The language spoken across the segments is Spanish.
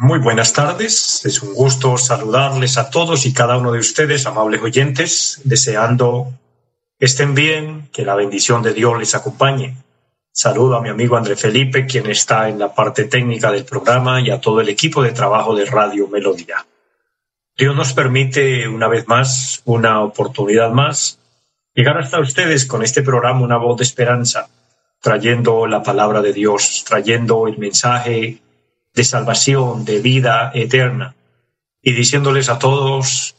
Muy buenas tardes, es un gusto saludarles a todos y cada uno de ustedes, amables oyentes, deseando que estén bien, que la bendición de Dios les acompañe. Saludo a mi amigo André Felipe, quien está en la parte técnica del programa, y a todo el equipo de trabajo de Radio Melodía. Dios nos permite una vez más, una oportunidad más, llegar hasta ustedes con este programa Una voz de esperanza, trayendo la palabra de Dios, trayendo el mensaje de salvación, de vida eterna, y diciéndoles a todos,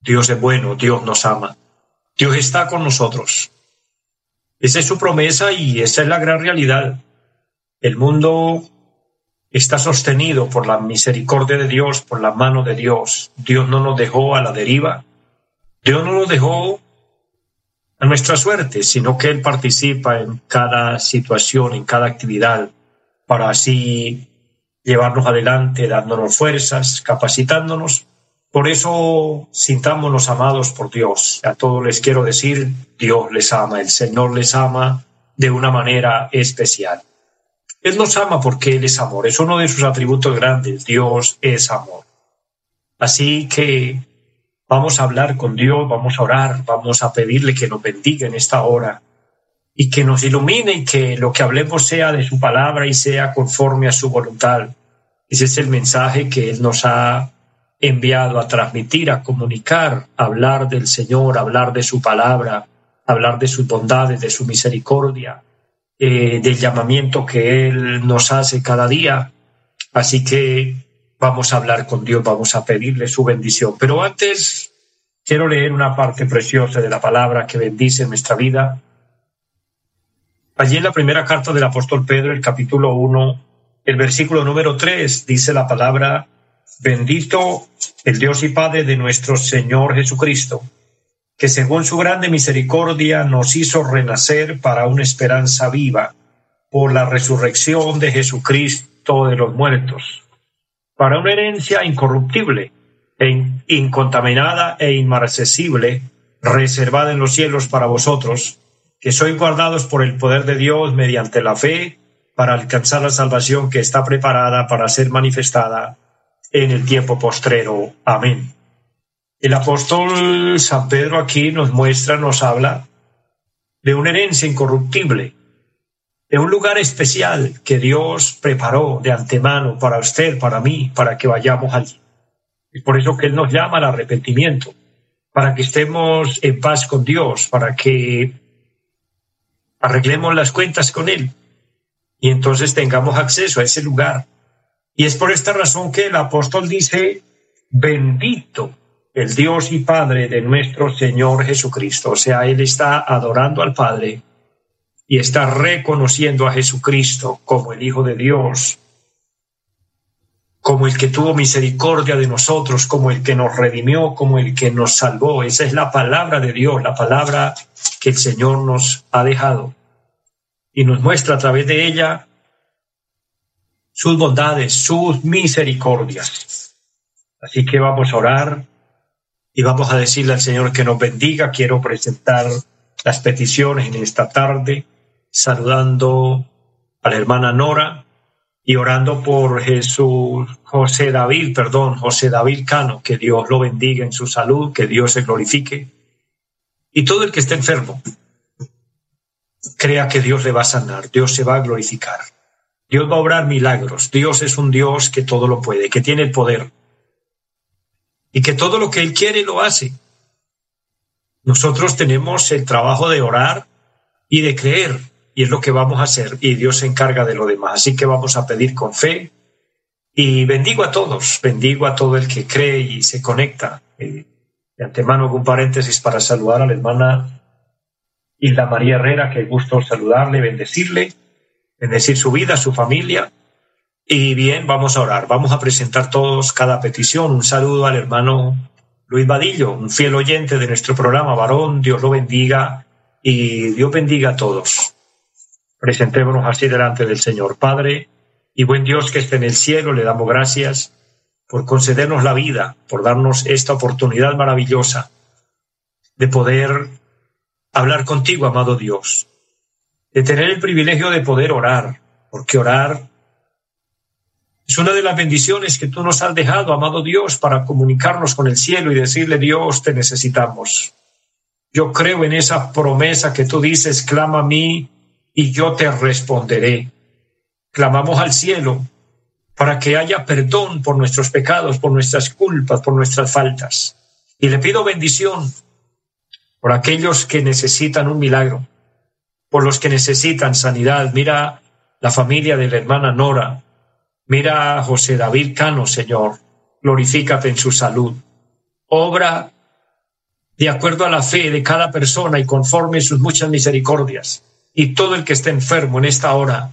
Dios es bueno, Dios nos ama, Dios está con nosotros. Esa es su promesa y esa es la gran realidad. El mundo está sostenido por la misericordia de Dios, por la mano de Dios. Dios no nos dejó a la deriva. Dios no nos dejó a nuestra suerte, sino que Él participa en cada situación, en cada actividad, para así llevarnos adelante, dándonos fuerzas, capacitándonos. Por eso sintámonos amados por Dios. A todos les quiero decir, Dios les ama, el Señor les ama de una manera especial. Él nos ama porque Él es amor, es uno de sus atributos grandes, Dios es amor. Así que vamos a hablar con Dios, vamos a orar, vamos a pedirle que nos bendiga en esta hora y que nos ilumine y que lo que hablemos sea de su palabra y sea conforme a su voluntad. Ese es el mensaje que Él nos ha enviado a transmitir, a comunicar, hablar del Señor, hablar de su palabra, hablar de sus bondades, de su misericordia, eh, del llamamiento que Él nos hace cada día. Así que vamos a hablar con Dios, vamos a pedirle su bendición. Pero antes quiero leer una parte preciosa de la palabra que bendice nuestra vida. Allí en la primera carta del apóstol Pedro, el capítulo 1, el versículo número 3 dice la palabra, bendito el Dios y Padre de nuestro Señor Jesucristo, que según su grande misericordia nos hizo renacer para una esperanza viva por la resurrección de Jesucristo de los muertos, para una herencia incorruptible incontaminada e inmarcesible, reservada en los cielos para vosotros, que sois guardados por el poder de Dios mediante la fe para alcanzar la salvación que está preparada para ser manifestada en el tiempo postrero. Amén. El apóstol San Pedro aquí nos muestra, nos habla de una herencia incorruptible, de un lugar especial que Dios preparó de antemano para usted, para mí, para que vayamos allí. Es por eso que Él nos llama al arrepentimiento, para que estemos en paz con Dios, para que arreglemos las cuentas con Él, y entonces tengamos acceso a ese lugar. Y es por esta razón que el apóstol dice, bendito el Dios y Padre de nuestro Señor Jesucristo. O sea, él está adorando al Padre y está reconociendo a Jesucristo como el Hijo de Dios, como el que tuvo misericordia de nosotros, como el que nos redimió, como el que nos salvó. Esa es la palabra de Dios, la palabra que el Señor nos ha dejado y nos muestra a través de ella sus bondades, sus misericordias. Así que vamos a orar y vamos a decirle al Señor que nos bendiga. Quiero presentar las peticiones en esta tarde, saludando a la hermana Nora y orando por Jesús, José David, perdón, José David Cano, que Dios lo bendiga en su salud, que Dios se glorifique. Y todo el que esté enfermo, crea que Dios le va a sanar, Dios se va a glorificar. Dios va a obrar milagros. Dios es un Dios que todo lo puede, que tiene el poder. Y que todo lo que Él quiere lo hace. Nosotros tenemos el trabajo de orar y de creer, y es lo que vamos a hacer, y Dios se encarga de lo demás. Así que vamos a pedir con fe, y bendigo a todos, bendigo a todo el que cree y se conecta. Eh, de antemano, un paréntesis para saludar a la hermana Hilda María Herrera, que gusto saludarle, bendecirle, bendecir su vida, su familia, Y bien, vamos a orar. Vamos a presentar todos cada petición. Un saludo al hermano Luis Vadillo, un fiel oyente de nuestro programa. Varón, Dios lo bendiga y Dios bendiga a todos. Presentémonos así delante del Señor. Padre y buen Dios que esté en el cielo, le damos gracias por concedernos la vida, por darnos esta oportunidad maravillosa de poder hablar contigo, amado Dios, de tener el privilegio de poder orar, porque orar es una de las bendiciones que tú nos has dejado, amado Dios, para comunicarnos con el cielo y decirle, Dios, te necesitamos. Yo creo en esa promesa que tú dices, clama a mí y yo te responderé. Clamamos al cielo para que haya perdón por nuestros pecados, por nuestras culpas, por nuestras faltas. Y le pido bendición por aquellos que necesitan un milagro, por los que necesitan sanidad. Mira la familia de la hermana Nora, Mira a José David Cano, Señor, glorifícate en su salud. Obra de acuerdo a la fe de cada persona y conforme sus muchas misericordias. Y todo el que esté enfermo en esta hora,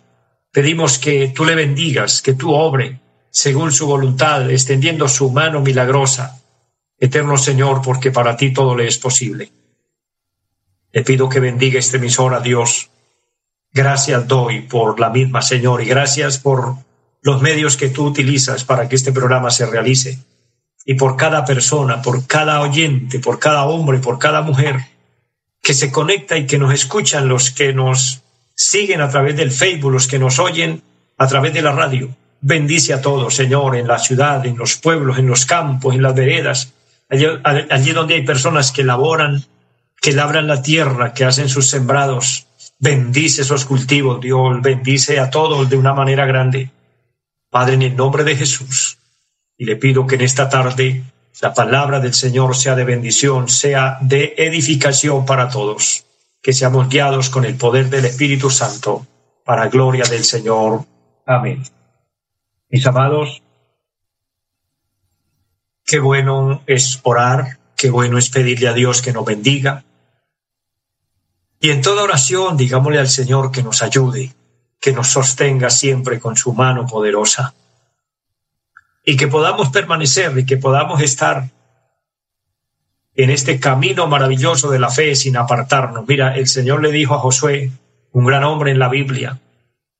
pedimos que tú le bendigas, que tú obre según su voluntad, extendiendo su mano milagrosa. Eterno Señor, porque para ti todo le es posible. Le pido que bendiga este emisor a Dios. Gracias doy por la misma, Señor, y gracias por los medios que tú utilizas para que este programa se realice. Y por cada persona, por cada oyente, por cada hombre, por cada mujer que se conecta y que nos escuchan, los que nos siguen a través del Facebook, los que nos oyen a través de la radio. Bendice a todos, Señor, en la ciudad, en los pueblos, en los campos, en las veredas, allí, allí donde hay personas que laboran, que labran la tierra, que hacen sus sembrados. Bendice esos cultivos, Dios, bendice a todos de una manera grande. Padre, en el nombre de Jesús, y le pido que en esta tarde la palabra del Señor sea de bendición, sea de edificación para todos, que seamos guiados con el poder del Espíritu Santo, para gloria del Señor. Amén. Mis amados, qué bueno es orar, qué bueno es pedirle a Dios que nos bendiga. Y en toda oración, digámosle al Señor que nos ayude, que nos sostenga siempre con su mano poderosa y que podamos permanecer y que podamos estar en este camino maravilloso de la fe sin apartarnos. Mira, el Señor le dijo a Josué, un gran hombre en la Biblia,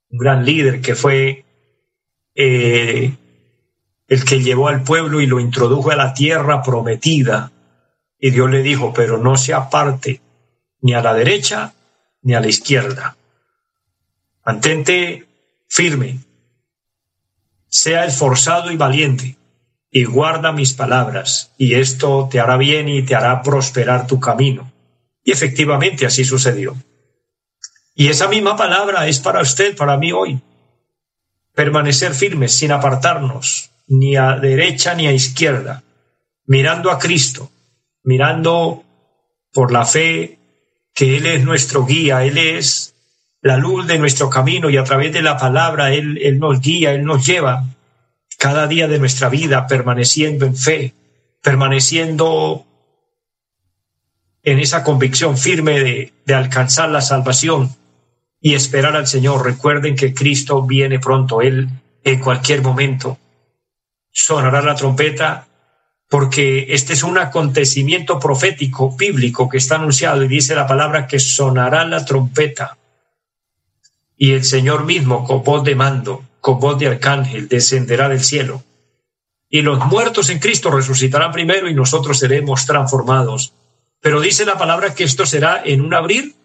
un gran líder que fue eh, el que llevó al pueblo y lo introdujo a la tierra prometida. Y Dios le dijo, pero no se aparte ni a la derecha ni a la izquierda Mantente firme, sea esforzado y valiente, y guarda mis palabras, y esto te hará bien y te hará prosperar tu camino. Y efectivamente así sucedió. Y esa misma palabra es para usted, para mí hoy. Permanecer firmes sin apartarnos ni a derecha ni a izquierda, mirando a Cristo, mirando por la fe que Él es nuestro guía, Él es la luz de nuestro camino y a través de la palabra Él, Él nos guía, Él nos lleva cada día de nuestra vida permaneciendo en fe, permaneciendo en esa convicción firme de, de alcanzar la salvación y esperar al Señor. Recuerden que Cristo viene pronto, Él en cualquier momento sonará la trompeta porque este es un acontecimiento profético bíblico que está anunciado y dice la palabra que sonará la trompeta y el Señor mismo con voz de mando, con voz de arcángel, descenderá del cielo. Y los muertos en Cristo resucitarán primero y nosotros seremos transformados. Pero dice la palabra que esto será en un abrir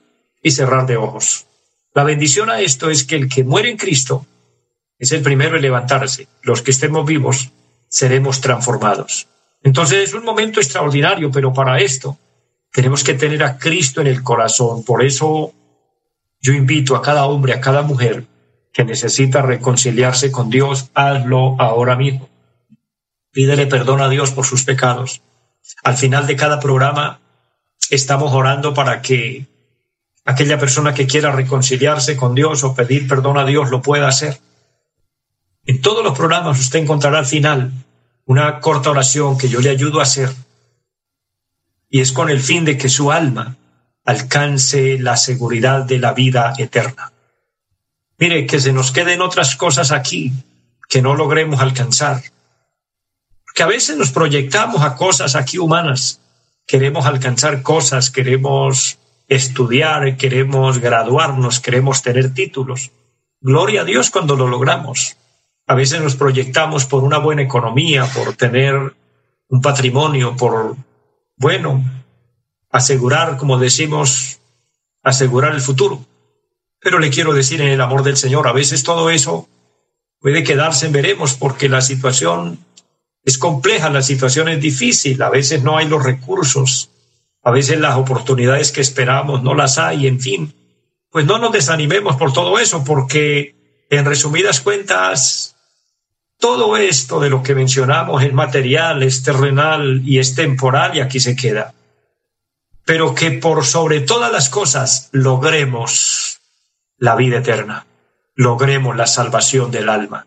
y cerrar de ojos. La bendición a esto es que el que muere en Cristo es el primero en levantarse. Los que estemos vivos seremos transformados. Entonces es un momento extraordinario, pero para esto tenemos que tener a Cristo en el corazón. Por eso yo invito a cada hombre, a cada mujer que necesita reconciliarse con Dios, hazlo ahora mismo. Pídele perdón a Dios por sus pecados. Al final de cada programa estamos orando para que aquella persona que quiera reconciliarse con Dios o pedir perdón a Dios lo pueda hacer. En todos los programas usted encontrará al final una corta oración que yo le ayudo a hacer. Y es con el fin de que su alma alcance la seguridad de la vida eterna. Mire, que se nos queden otras cosas aquí, que no logremos alcanzar. Que a veces nos proyectamos a cosas aquí humanas, queremos alcanzar cosas, queremos estudiar, queremos graduarnos, queremos tener títulos. Gloria a Dios cuando lo logramos. A veces nos proyectamos por una buena economía, por tener un patrimonio, por, bueno, asegurar, como decimos, asegurar el futuro. Pero le quiero decir en el amor del Señor, a veces todo eso puede quedarse en veremos porque la situación es compleja, la situación es difícil, a veces no hay los recursos, a veces las oportunidades que esperamos no las hay, en fin. Pues no nos desanimemos por todo eso, porque en resumidas cuentas, todo esto de lo que mencionamos es material, es terrenal y es temporal y aquí se queda. Pero que por sobre todas las cosas logremos la vida eterna, logremos la salvación del alma.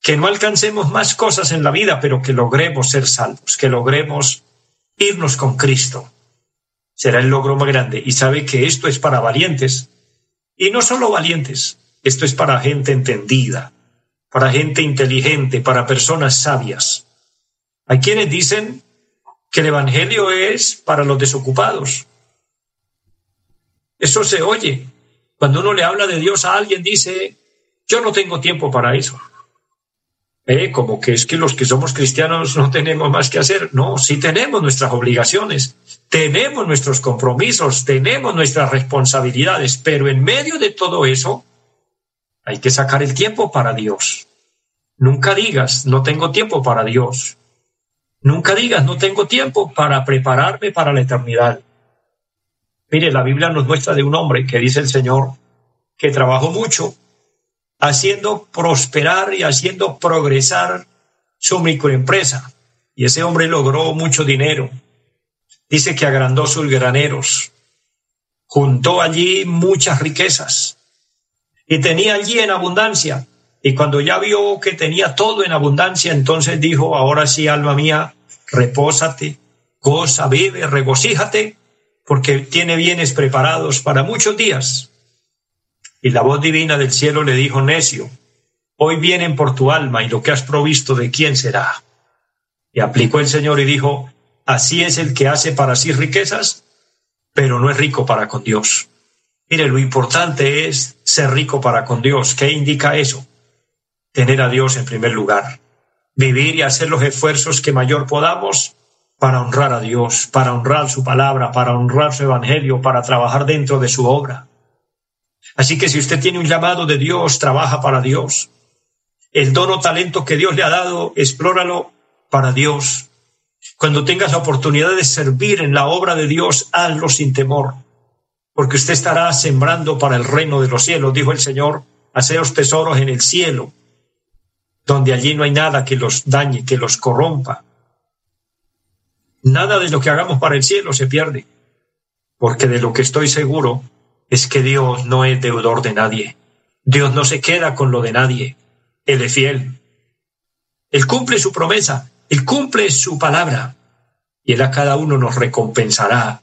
Que no alcancemos más cosas en la vida, pero que logremos ser salvos, que logremos irnos con Cristo. Será el logro más grande. Y sabe que esto es para valientes. Y no solo valientes, esto es para gente entendida, para gente inteligente, para personas sabias. Hay quienes dicen que el Evangelio es para los desocupados. Eso se oye. Cuando uno le habla de Dios a alguien, dice, yo no tengo tiempo para eso. Eh, como que es que los que somos cristianos no tenemos más que hacer. No, sí tenemos nuestras obligaciones, tenemos nuestros compromisos, tenemos nuestras responsabilidades, pero en medio de todo eso, hay que sacar el tiempo para Dios. Nunca digas, no tengo tiempo para Dios. Nunca digas, no tengo tiempo para prepararme para la eternidad. Mire, la Biblia nos muestra de un hombre que dice el Señor que trabajó mucho haciendo prosperar y haciendo progresar su microempresa. Y ese hombre logró mucho dinero. Dice que agrandó sus graneros, juntó allí muchas riquezas y tenía allí en abundancia. Y cuando ya vio que tenía todo en abundancia, entonces dijo, ahora sí, alma mía, repósate, goza, vive, regocíjate, porque tiene bienes preparados para muchos días. Y la voz divina del cielo le dijo, necio, hoy vienen por tu alma y lo que has provisto de quién será. Y aplicó el Señor y dijo, así es el que hace para sí riquezas, pero no es rico para con Dios. Mire, lo importante es ser rico para con Dios. ¿Qué indica eso? Tener a Dios en primer lugar. Vivir y hacer los esfuerzos que mayor podamos para honrar a Dios, para honrar su palabra, para honrar su evangelio, para trabajar dentro de su obra. Así que si usted tiene un llamado de Dios, trabaja para Dios. El dono talento que Dios le ha dado, explóralo para Dios. Cuando tengas la oportunidad de servir en la obra de Dios, hazlo sin temor porque usted estará sembrando para el reino de los cielos, dijo el Señor, haceos tesoros en el cielo, donde allí no hay nada que los dañe, que los corrompa. Nada de lo que hagamos para el cielo se pierde, porque de lo que estoy seguro es que Dios no es deudor de nadie. Dios no se queda con lo de nadie. Él es fiel. Él cumple su promesa, Él cumple su palabra, y Él a cada uno nos recompensará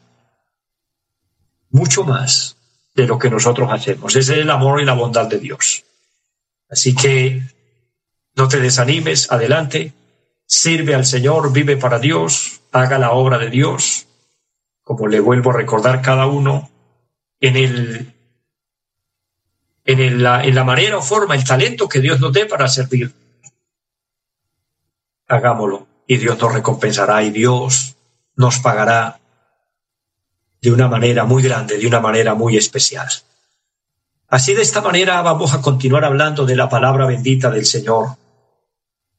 mucho más de lo que nosotros hacemos. Ese es el amor y la bondad de Dios. Así que no te desanimes, adelante, sirve al Señor, vive para Dios, haga la obra de Dios, como le vuelvo a recordar cada uno, en el en, la, en la manera o forma, el talento que Dios nos dé para servir. Hagámoslo y Dios nos recompensará y Dios nos pagará de una manera muy grande, de una manera muy especial. Así de esta manera vamos a continuar hablando de la palabra bendita del Señor.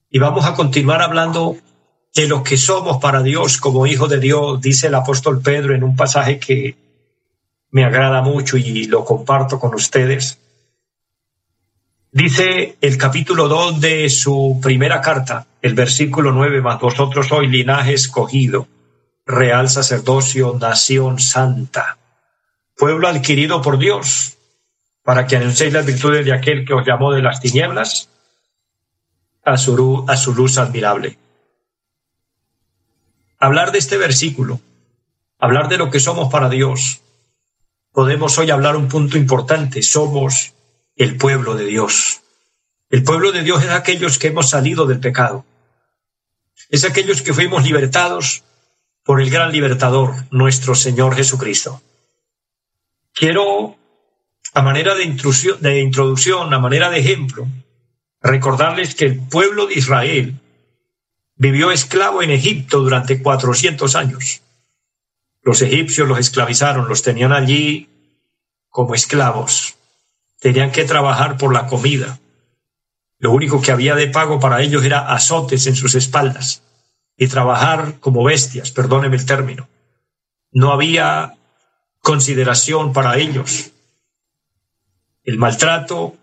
Y vamos a continuar hablando de lo que somos para Dios como hijo de Dios, dice el apóstol Pedro en un pasaje que me agrada mucho y lo comparto con ustedes. Dice el capítulo 2 de su primera carta, el versículo 9, más vosotros sois linaje escogido, real sacerdocio, nación santa, pueblo adquirido por Dios, para que anunciéis las virtudes de aquel que os llamó de las tinieblas a su, a su luz admirable. Hablar de este versículo, hablar de lo que somos para Dios, podemos hoy hablar un punto importante, somos el pueblo de Dios. El pueblo de Dios es aquellos que hemos salido del pecado. Es aquellos que fuimos libertados por el gran libertador, nuestro Señor Jesucristo. Quiero, a manera de, de introducción, a manera de ejemplo, recordarles que el pueblo de Israel vivió esclavo en Egipto durante 400 años. Los egipcios los esclavizaron, los tenían allí como esclavos. Tenían que trabajar por la comida. Lo único que había de pago para ellos era azotes en sus espaldas y trabajar como bestias, perdóneme el término. No había consideración para ellos. El maltrato,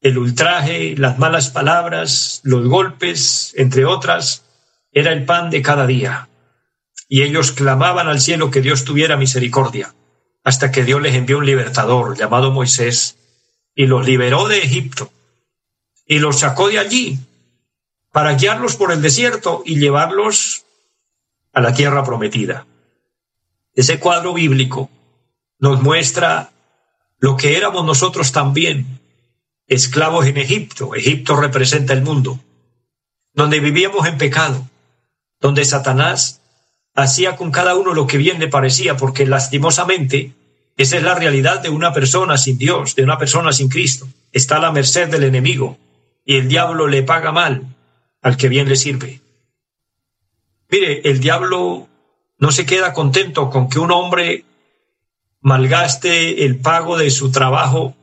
el ultraje, las malas palabras, los golpes, entre otras, era el pan de cada día. Y ellos clamaban al cielo que Dios tuviera misericordia, hasta que Dios les envió un libertador llamado Moisés, y los liberó de Egipto, y los sacó de allí, para guiarlos por el desierto y llevarlos a la tierra prometida. Ese cuadro bíblico nos muestra lo que éramos nosotros también, esclavos en Egipto. Egipto representa el mundo, donde vivíamos en pecado, donde Satanás hacía con cada uno lo que bien le parecía, porque lastimosamente esa es la realidad de una persona sin Dios, de una persona sin Cristo. Está a la merced del enemigo y el diablo le paga mal al que bien le sirve. Mire, el diablo no se queda contento con que un hombre malgaste el pago de su trabajo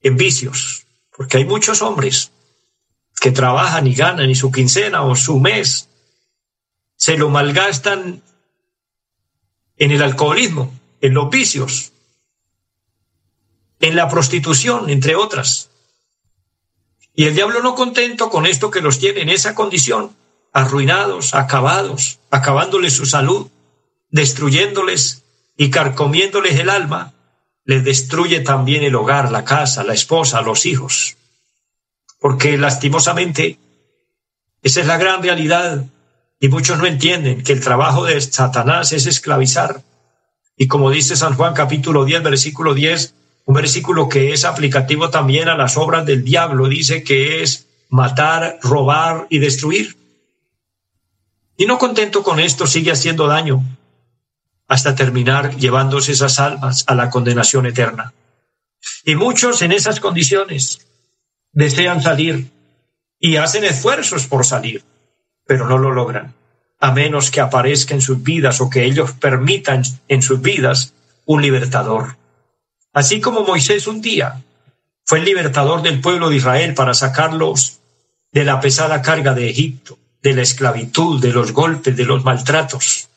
en vicios, porque hay muchos hombres que trabajan y ganan y su quincena o su mes se lo malgastan en el alcoholismo, en los vicios, en la prostitución, entre otras. Y el diablo no contento con esto que los tiene en esa condición, arruinados, acabados, acabándoles su salud, destruyéndoles y carcomiéndoles el alma, les destruye también el hogar, la casa, la esposa, los hijos. Porque lastimosamente, esa es la gran realidad y muchos no entienden que el trabajo de Satanás es esclavizar. Y como dice San Juan capítulo 10, versículo 10, un versículo que es aplicativo también a las obras del diablo, dice que es matar, robar y destruir. Y no contento con esto, sigue haciendo daño hasta terminar llevándose esas almas a la condenación eterna. Y muchos en esas condiciones desean salir y hacen esfuerzos por salir pero no lo logran, a menos que aparezca en sus vidas o que ellos permitan en sus vidas un libertador. Así como Moisés un día fue el libertador del pueblo de Israel para sacarlos de la pesada carga de Egipto, de la esclavitud, de los golpes, de los maltratos.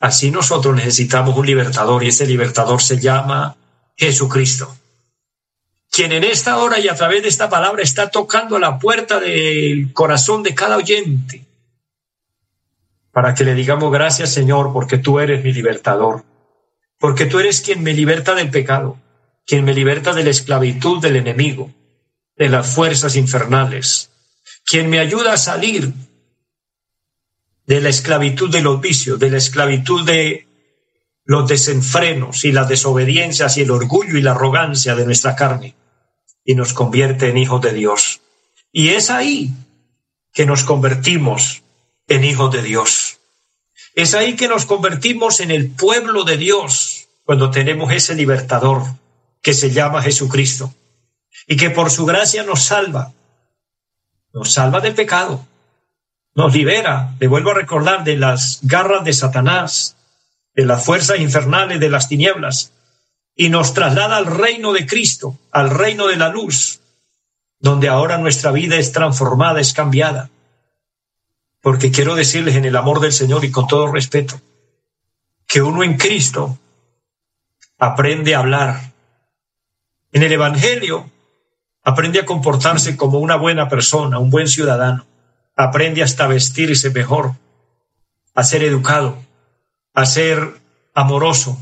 Así nosotros necesitamos un libertador y ese libertador se llama Jesucristo. Quien en esta hora y a través de esta palabra está tocando la puerta del corazón de cada oyente, para que le digamos gracias Señor porque tú eres mi libertador, porque tú eres quien me liberta del pecado, quien me liberta de la esclavitud del enemigo, de las fuerzas infernales, quien me ayuda a salir de la esclavitud de los vicios, de la esclavitud de los desenfrenos y las desobediencias y el orgullo y la arrogancia de nuestra carne y nos convierte en hijos de Dios. Y es ahí que nos convertimos en hijos de Dios. Es ahí que nos convertimos en el pueblo de Dios cuando tenemos ese libertador que se llama Jesucristo y que por su gracia nos salva. Nos salva del pecado, nos libera, le vuelvo a recordar, de las garras de Satanás, de las fuerzas infernales de las tinieblas, y nos traslada al reino de Cristo, al reino de la luz, donde ahora nuestra vida es transformada, es cambiada. Porque quiero decirles en el amor del Señor y con todo respeto, que uno en Cristo aprende a hablar. En el Evangelio aprende a comportarse como una buena persona, un buen ciudadano. Aprende hasta vestirse mejor, a ser educado, a ser amoroso,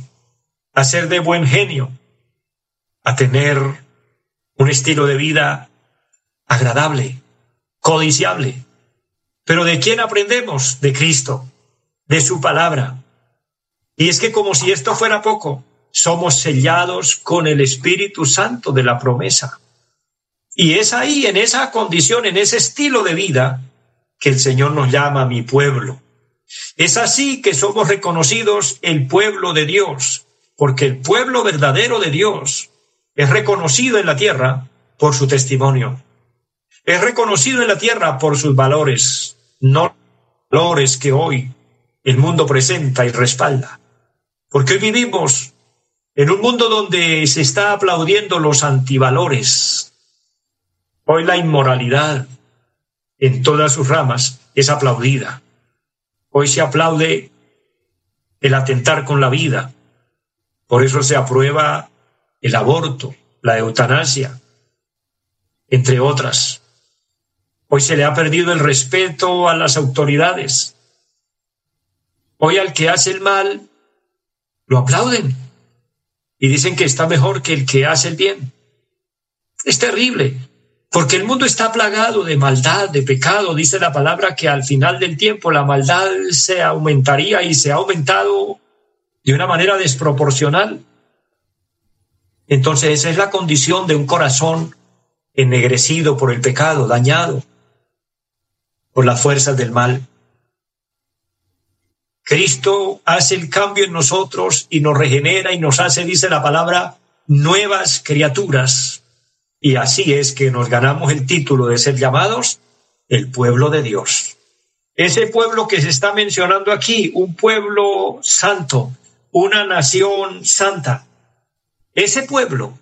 a ser de buen genio, a tener un estilo de vida agradable, codiciable. Pero ¿de quién aprendemos? De Cristo, de su palabra. Y es que como si esto fuera poco, somos sellados con el Espíritu Santo de la promesa. Y es ahí, en esa condición, en ese estilo de vida, que el Señor nos llama mi pueblo. Es así que somos reconocidos el pueblo de Dios, porque el pueblo verdadero de Dios es reconocido en la tierra por su testimonio. Es reconocido en la tierra por sus valores, no valores que hoy el mundo presenta y respalda. Porque hoy vivimos en un mundo donde se está aplaudiendo los antivalores. Hoy la inmoralidad en todas sus ramas es aplaudida. Hoy se aplaude el atentar con la vida. Por eso se aprueba el aborto, la eutanasia, entre otras. Hoy se le ha perdido el respeto a las autoridades. Hoy al que hace el mal lo aplauden y dicen que está mejor que el que hace el bien. Es terrible, porque el mundo está plagado de maldad, de pecado. Dice la palabra que al final del tiempo la maldad se aumentaría y se ha aumentado de una manera desproporcional. Entonces esa es la condición de un corazón ennegrecido por el pecado, dañado por las fuerzas del mal. Cristo hace el cambio en nosotros y nos regenera y nos hace, dice la palabra, nuevas criaturas. Y así es que nos ganamos el título de ser llamados el pueblo de Dios. Ese pueblo que se está mencionando aquí, un pueblo santo, una nación santa. Ese pueblo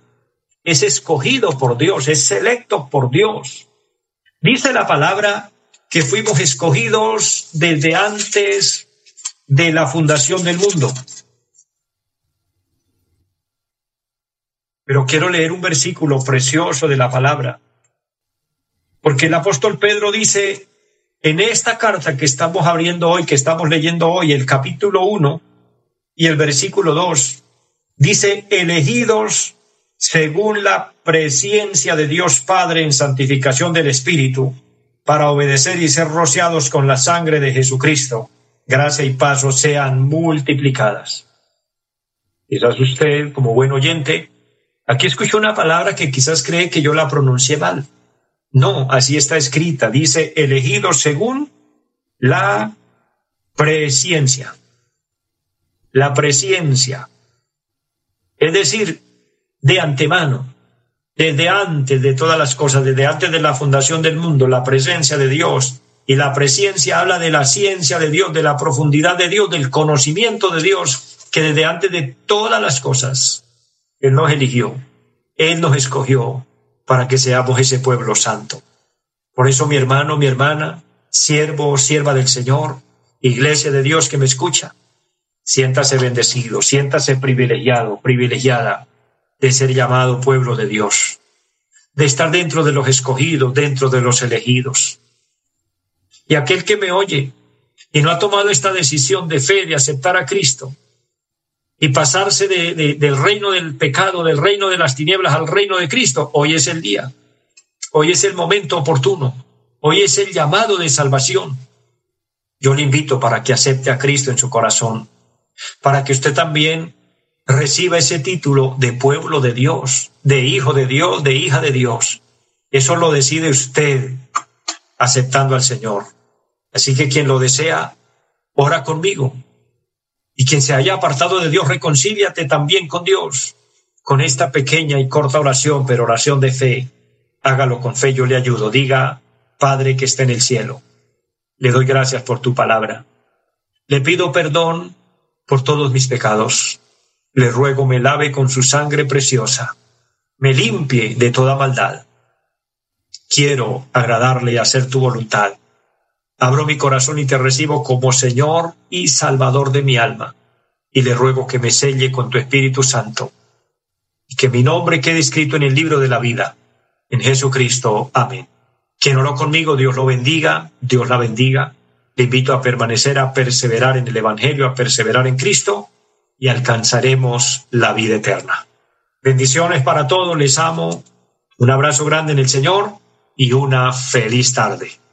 es escogido por Dios, es selecto por Dios. Dice la palabra que fuimos escogidos desde antes de la fundación del mundo. Pero quiero leer un versículo precioso de la palabra, porque el apóstol Pedro dice, en esta carta que estamos abriendo hoy, que estamos leyendo hoy, el capítulo 1 y el versículo 2, dice, elegidos según la presencia de Dios Padre en santificación del Espíritu, para obedecer y ser rociados con la sangre de Jesucristo gracia y paso sean multiplicadas. Quizás usted, como buen oyente, aquí escuchó una palabra que quizás cree que yo la pronuncié mal. No, así está escrita. Dice, elegido según la presciencia. La presciencia. Es decir, de antemano, desde antes de todas las cosas, desde antes de la fundación del mundo, la presencia de Dios y la presencia habla de la ciencia de Dios, de la profundidad de Dios, del conocimiento de Dios, que desde antes de todas las cosas, Él nos eligió, Él nos escogió para que seamos ese pueblo santo. Por eso, mi hermano, mi hermana, siervo o sierva del Señor, iglesia de Dios que me escucha, siéntase bendecido, siéntase privilegiado, privilegiada de ser llamado pueblo de Dios, de estar dentro de los escogidos, dentro de los elegidos y aquel que me oye y no ha tomado esta decisión de fe, de aceptar a Cristo y pasarse del reino del pecado, del reino de las tinieblas al reino de Cristo, hoy es el día, hoy es el momento oportuno, hoy es el llamado de salvación. Yo le invito para que acepte a Cristo en su corazón, para que usted también reciba ese título de pueblo de Dios, de hijo de Dios, de hija de Dios. Eso lo decide usted aceptando al Señor. Así que quien lo desea, ora conmigo. Y quien se haya apartado de Dios, reconcíliate también con Dios. Con esta pequeña y corta oración, pero oración de fe, hágalo con fe, yo le ayudo. Diga, Padre que está en el cielo, le doy gracias por tu palabra. Le pido perdón por todos mis pecados. Le ruego me lave con su sangre preciosa, me limpie de toda maldad. Quiero agradarle y hacer tu voluntad Abro mi corazón y te recibo como Señor y Salvador de mi alma, y le ruego que me selle con tu Espíritu Santo, y que mi nombre quede escrito en el libro de la vida, en Jesucristo. Amén. Quien oró conmigo, Dios lo bendiga, Dios la bendiga. Le invito a permanecer, a perseverar en el Evangelio, a perseverar en Cristo, y alcanzaremos la vida eterna. Bendiciones para todos, les amo, un abrazo grande en el Señor y una feliz tarde.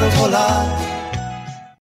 volar